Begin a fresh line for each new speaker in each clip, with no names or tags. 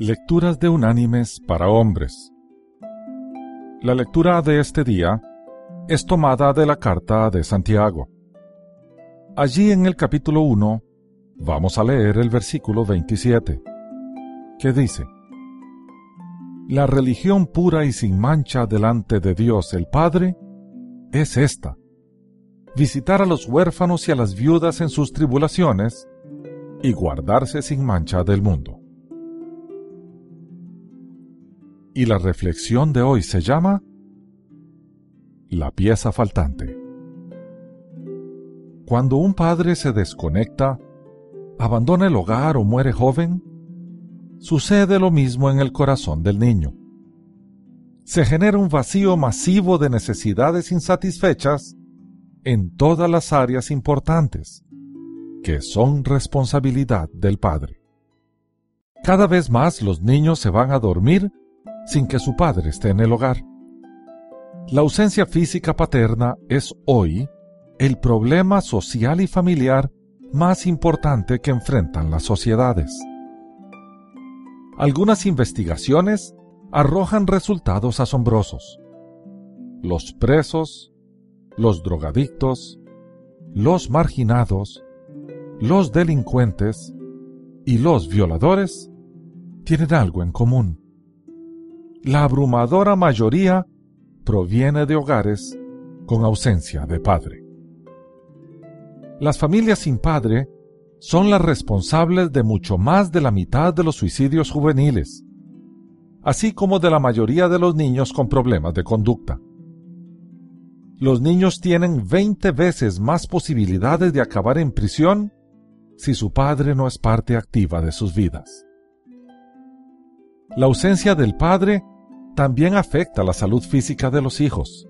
Lecturas de unánimes para hombres. La lectura de este día es tomada de la carta de Santiago. Allí en el capítulo 1 vamos a leer el versículo 27, que dice, La religión pura y sin mancha delante de Dios el Padre es esta, visitar a los huérfanos y a las viudas en sus tribulaciones y guardarse sin mancha del mundo. Y la reflexión de hoy se llama La pieza faltante. Cuando un padre se desconecta, abandona el hogar o muere joven, sucede lo mismo en el corazón del niño. Se genera un vacío masivo de necesidades insatisfechas en todas las áreas importantes, que son responsabilidad del padre. Cada vez más los niños se van a dormir sin que su padre esté en el hogar. La ausencia física paterna es hoy el problema social y familiar más importante que enfrentan las sociedades. Algunas investigaciones arrojan resultados asombrosos. Los presos, los drogadictos, los marginados, los delincuentes y los violadores tienen algo en común. La abrumadora mayoría proviene de hogares con ausencia de padre. Las familias sin padre son las responsables de mucho más de la mitad de los suicidios juveniles, así como de la mayoría de los niños con problemas de conducta los niños tienen 20 veces más posibilidades de acabar en prisión si su padre no es parte activa de sus vidas. La ausencia del padre también afecta la salud física de los hijos.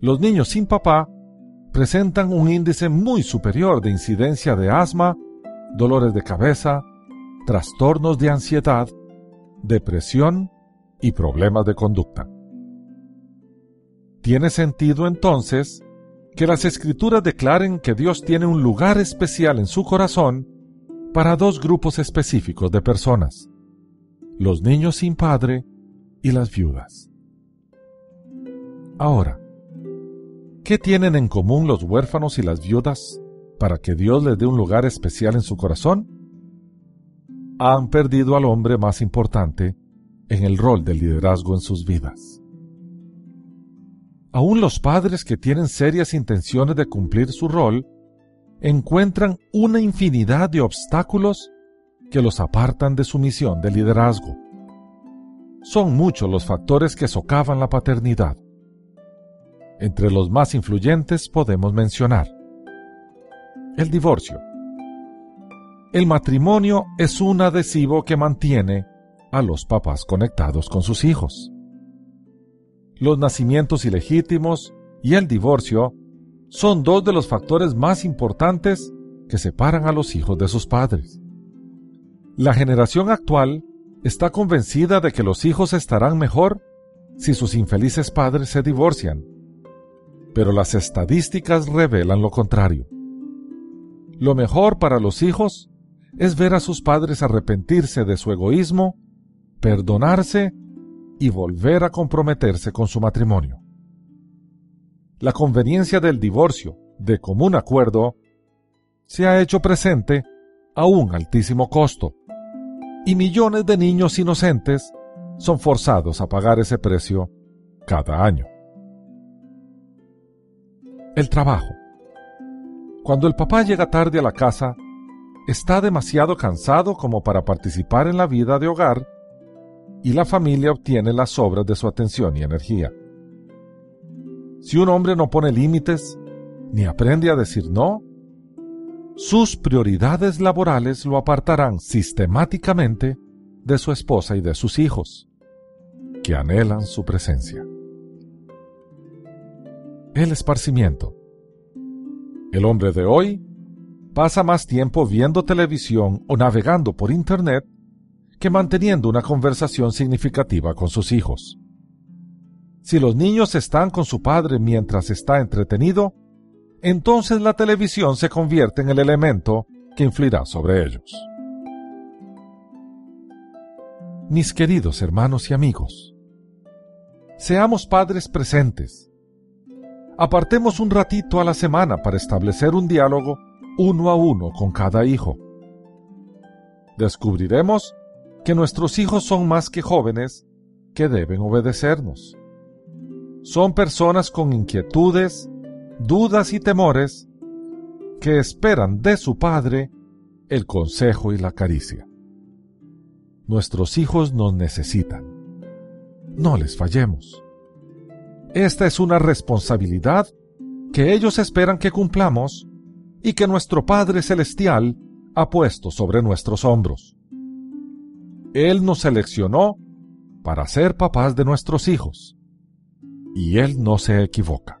Los niños sin papá presentan un índice muy superior de incidencia de asma, dolores de cabeza, trastornos de ansiedad, depresión y problemas de conducta. Tiene sentido entonces que las escrituras declaren que Dios tiene un lugar especial en su corazón para dos grupos específicos de personas, los niños sin padre y las viudas. Ahora, ¿qué tienen en común los huérfanos y las viudas para que Dios les dé un lugar especial en su corazón? Han perdido al hombre más importante en el rol del liderazgo en sus vidas. Aún los padres que tienen serias intenciones de cumplir su rol encuentran una infinidad de obstáculos que los apartan de su misión de liderazgo. Son muchos los factores que socavan la paternidad. Entre los más influyentes podemos mencionar el divorcio. El matrimonio es un adhesivo que mantiene a los papás conectados con sus hijos los nacimientos ilegítimos y el divorcio son dos de los factores más importantes que separan a los hijos de sus padres. La generación actual está convencida de que los hijos estarán mejor si sus infelices padres se divorcian, pero las estadísticas revelan lo contrario. Lo mejor para los hijos es ver a sus padres arrepentirse de su egoísmo, perdonarse y volver a comprometerse con su matrimonio. La conveniencia del divorcio, de común acuerdo, se ha hecho presente a un altísimo costo, y millones de niños inocentes son forzados a pagar ese precio cada año. El trabajo. Cuando el papá llega tarde a la casa, está demasiado cansado como para participar en la vida de hogar y la familia obtiene las sobras de su atención y energía. Si un hombre no pone límites, ni aprende a decir no, sus prioridades laborales lo apartarán sistemáticamente de su esposa y de sus hijos, que anhelan su presencia. El esparcimiento. El hombre de hoy pasa más tiempo viendo televisión o navegando por Internet que manteniendo una conversación significativa con sus hijos. Si los niños están con su padre mientras está entretenido, entonces la televisión se convierte en el elemento que influirá sobre ellos. Mis queridos hermanos y amigos, seamos padres presentes. Apartemos un ratito a la semana para establecer un diálogo uno a uno con cada hijo. Descubriremos que nuestros hijos son más que jóvenes que deben obedecernos. Son personas con inquietudes, dudas y temores que esperan de su padre el consejo y la caricia. Nuestros hijos nos necesitan. No les fallemos. Esta es una responsabilidad que ellos esperan que cumplamos y que nuestro Padre Celestial ha puesto sobre nuestros hombros. Él nos seleccionó para ser papás de nuestros hijos, y Él no se equivoca.